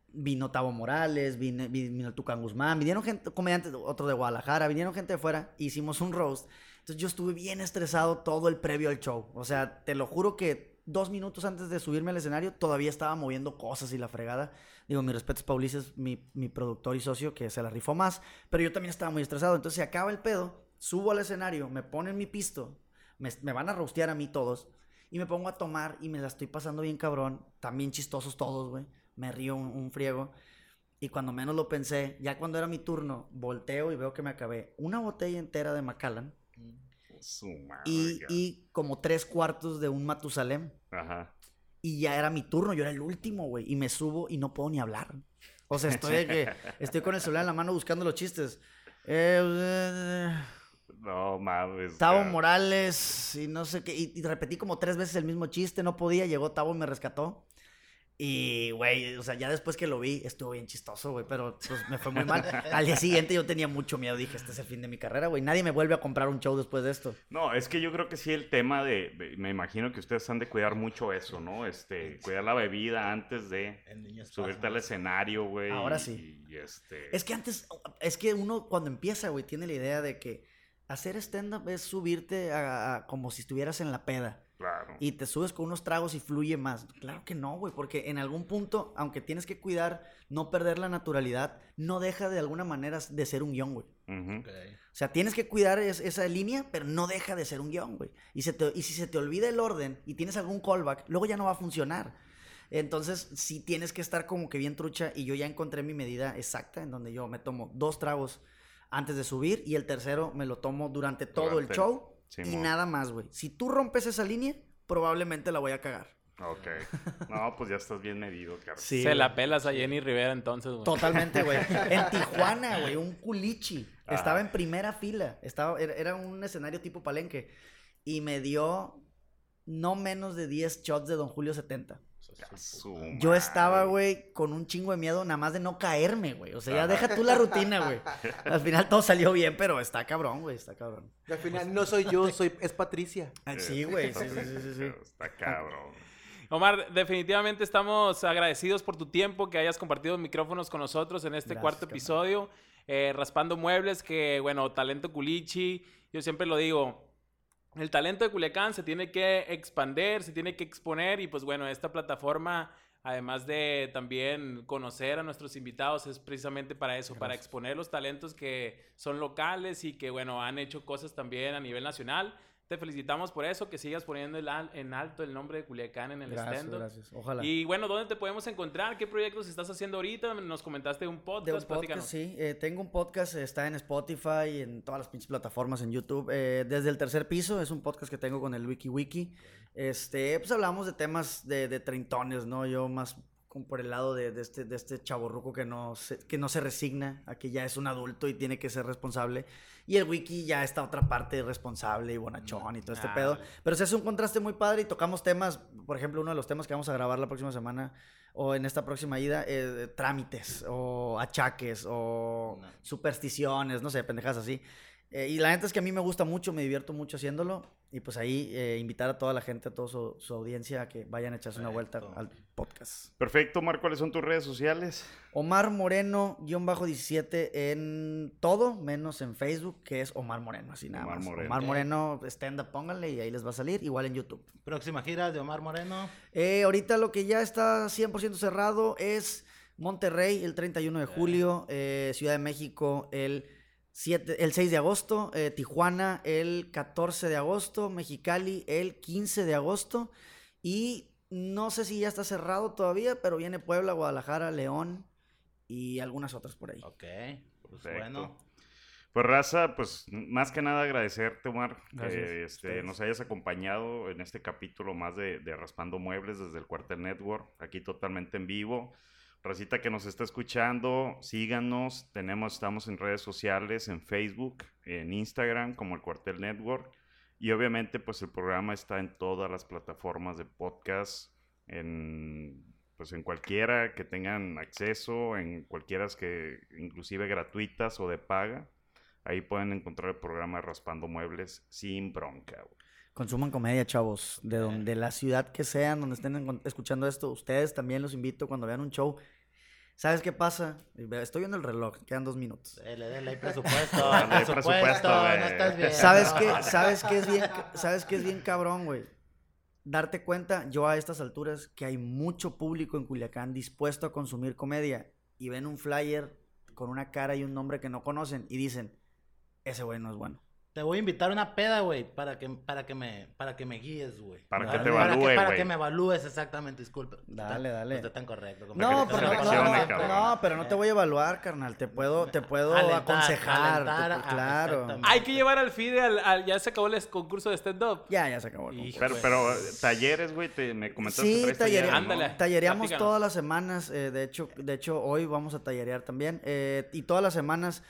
Vino Tavo Morales, vine- vino el Tucán Guzmán, vinieron gente, comediantes, otro de Guadalajara, vinieron gente de fuera, hicimos un roast. Entonces yo estuve bien estresado todo el previo al show. O sea, te lo juro que dos minutos antes de subirme al escenario todavía estaba moviendo cosas y la fregada. Digo, mi respeto es para Ulises, mi, mi productor y socio, que se la rifó más, pero yo también estaba muy estresado. Entonces se acaba el pedo, subo al escenario, me ponen mi pisto, me, me van a rostear a mí todos, y me pongo a tomar y me la estoy pasando bien cabrón. También chistosos todos, güey. Me río un, un friego. Y cuando menos lo pensé, ya cuando era mi turno, volteo y veo que me acabé una botella entera de Macallan Su madre. y, y como tres cuartos de un Matusalem. Ajá. Y ya era mi turno, yo era el último, güey. Y me subo y no puedo ni hablar. O sea, estoy que *laughs* estoy con el celular en la mano buscando los chistes. Eh, No mames. Tavo. Morales y no sé qué. Y, y repetí como tres veces el mismo chiste, no podía. Llegó Tavo y me rescató. Y, güey, o sea, ya después que lo vi, estuvo bien chistoso, güey, pero pues me fue muy mal. *laughs* Al día siguiente yo tenía mucho miedo, dije, este es el fin de mi carrera, güey. Nadie me vuelve a comprar un show después de esto. No, es que yo creo que sí el tema de, de- me imagino que ustedes han de cuidar mucho eso, ¿no? Este, cuidar la bebida antes de subirte al escenario, güey. Ahora sí. Y, este... Es que antes, es que uno cuando empieza, güey, tiene la idea de que hacer stand-up es subirte a, a- como si estuvieras en la peda. Claro. y te subes con unos tragos y fluye más. Claro que no, güey, porque en algún punto, aunque tienes que cuidar no perder la naturalidad, no deja de alguna manera de ser un guion, güey. O sea, tienes que cuidar es- esa línea, pero no deja de ser un guion, güey. Y, se te- y si se te olvida el orden y tienes algún callback, luego ya no va a funcionar. Entonces, sí tienes que estar como que bien trucha y yo ya encontré mi medida exacta en donde yo me tomo dos tragos antes de subir y el tercero me lo tomo durante todo el Durante- y nada más, güey. Si tú rompes esa línea, probablemente la voy a cagar. Ok. No, pues ya estás bien medido, Carlos. Sí, Se la pelas a Jenny Rivera entonces, güey. Totalmente, güey. *laughs* En Tijuana, güey, un culichi. Estaba en primera fila. Estaba, era un escenario tipo palenque. Y me dio no menos de 10 shots de Don Julio 70. A su Yo estaba, güey, con un chingo de miedo nada más de no caerme, güey. O sea, ya deja tú la rutina, güey. *laughs* Al final todo salió bien, pero está cabrón, güey, está cabrón. Y al final no soy yo, *laughs* soy es Patricia. Ah, Sí, güey, sí, está- sí, sí, sí, sí. Está *laughs* cabrón. Omar, definitivamente estamos agradecidos por tu tiempo, que hayas compartido micrófonos con nosotros en este Gracias, cuarto episodio. eh, Raspando Muebles, que bueno, talento culichi. Yo siempre lo digo, el talento de Culiacán se tiene que expander, se tiene que exponer y pues bueno, esta plataforma, además de también conocer a nuestros invitados, es precisamente para eso, para exponer los talentos que son locales y que bueno, han hecho cosas también a nivel nacional. Te felicitamos por eso, que sigas poniendo el al- en alto el nombre de Culiacán en el Gracias, gracias. Ojalá. Y bueno, ¿dónde te podemos encontrar? ¿Qué proyectos estás haciendo ahorita? Nos comentaste un podcast, De un podcast, sí. Eh, tengo un podcast, está en Spotify, en todas las pinches plataformas, en YouTube. Eh, desde el tercer piso, es un podcast que tengo con el Wiki Wiki. Este, pues hablamos de temas de, de treintones, ¿no? Yo más como por el lado de, de este, de este chaborruco que no, se, que no se resigna a que ya es un adulto y tiene que ser responsable. Y el Wiki ya está otra parte responsable y bonachón y todo este Ah, pedo. vale. Pero se hace un contraste muy padre y tocamos temas, por ejemplo, uno de los temas que vamos a grabar la próxima semana o en esta próxima ida, eh, trámites o achaques o No. supersticiones, no sé, pendejas así. Eh, y la neta es que a mí me gusta mucho, me divierto mucho haciéndolo. Y pues ahí eh, invitar a toda la gente, a toda su, su audiencia a que vayan a echarse una vuelta al podcast. Perfecto, Omar, ¿cuáles son tus redes sociales? Omar Moreno, guion bajo 17 en todo, menos en Facebook, que es Omar Moreno, así nada Omar más. Moreno. Omar Moreno, stand up, pónganle y ahí les va a salir, igual en YouTube. Próxima gira de Omar Moreno. Eh, ahorita lo que ya está 100% cerrado es Monterrey el 31 de julio, eh, Ciudad de México el, 7, el 6 de agosto, eh, Tijuana el 14 de agosto, Mexicali el 15 de agosto y no sé si ya está cerrado todavía, pero viene Puebla, Guadalajara, León y algunas otras por ahí. Ok. Pues bueno. Pues raza, pues más que nada agradecerte, Omar, que este, nos hayas acompañado en este capítulo más de, de Raspando Muebles desde el Cuartel Network, aquí totalmente en vivo. Racita que nos está escuchando, síganos, tenemos, estamos en redes sociales, en Facebook, en Instagram como el Cuartel Network y obviamente pues el programa está en todas las plataformas de podcast, en pues en cualquiera que tengan acceso, en cualquiera que inclusive gratuitas o de paga. Ahí pueden encontrar el programa Raspando Muebles sin bronca. güey. Consuman comedia, chavos, de donde la ciudad que sean, donde estén escuchando esto, ustedes también los invito cuando vean un show. ¿Sabes qué pasa? Estoy viendo el reloj, quedan dos minutos. Dele, dele, hay presupuesto. *laughs* Hay presupuesto, no estás bien. ¿Sabes qué? *laughs* ¿Sabes qué es bien, sabes qué es bien cabrón, güey? Darte cuenta, yo a estas alturas, que hay mucho público en Culiacán dispuesto a consumir comedia y ven un flyer con una cara y un nombre que no conocen y dicen, ese güey no es bueno. Te voy a invitar a una peda, güey, para que, para que me, para que me guíes, güey. Para que te Para evalúe, que, para güey. que me evalúes, exactamente, disculpe. Dale, dale. No está tan correcto. No, pero no, no, no, pero no te voy a evaluar, carnal. Te puedo, te puedo Alentar, aconsejar. alentar, te- ah, claro. Hay que llevar al FIDE al, al- ya se acabó el concurso de stand-up. Ya, ya se acabó. el concurso. Pero, Güey. pero talleres, güey, te, me comentaste Sí, talleres. talleres, ¿no? Ándale. Tallereamos Platícanos. todas las semanas, eh, de hecho, de hecho hoy vamos a tallerear también. eh, y todas las semanas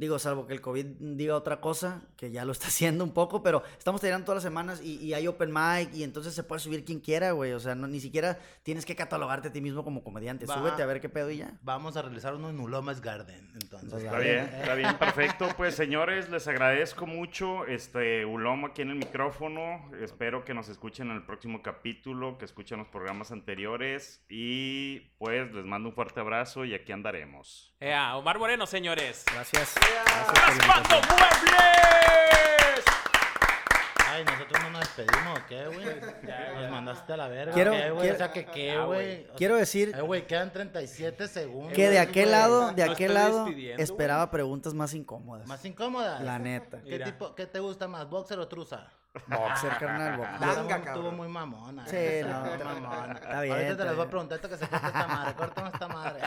Digo, salvo que el COVID diga otra cosa, que ya lo está *laughs* haciendo un poco, pero estamos tirando todas las semanas y, y hay open mic y entonces se puede subir quien quiera, güey. O sea, no, ni siquiera tienes que catalogarte a ti mismo como comediante. Va. Súbete a ver qué pedo y ya. Vamos a realizar uno en Ulomas Garden, entonces. Está bien, está bien, perfecto. Pues señores, les agradezco mucho. Este Ulom aquí en el micrófono. Espero que nos escuchen en el próximo capítulo, que escuchen los programas anteriores. Y pues les mando un fuerte abrazo y aquí andaremos. Ea, Omar Moreno, señores. Gracias. ¡Raspando muebles! Ay, nosotros no nos despedimos, ¿o qué, güey? Nos mandaste a la verga, Quiero- ¿qué, güey? quiero- O sea, que qué, Ah, güey. O Quiero decir Eh, güey, quedan 37 segundos. que de aquel güey. lado, de aquel lado, esperaba preguntas más incómodas. Más incómoda. La neta. ¿Qué, Mira. tipo, ¿Qué te gusta más, boxer o truza? Boxer, carnal, boxer. Tanga, Estuvo- muy mamona. Sí, eh. no, mamona. está bien, Ahorita te las voy a preguntar hasta que se corte esta madre. Córtame esta madre.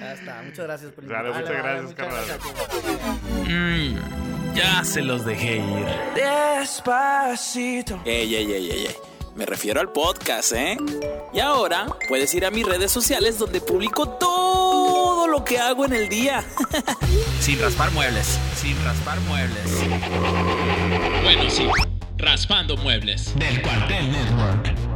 Ya está. Muchas gracias por Dale, invitarme. muchas gracias, muchas carnal. gracias. Mm, ya se los dejé ir. Ey, ey, ey, ey, ey. Me refiero al podcast, ¿eh? Y ahora puedes ir a mis redes sociales donde publico todo lo que hago en el día. *laughs* Sin raspar muebles. Sin raspar muebles. Bueno, sí. Raspando muebles. Del Cuartel Network.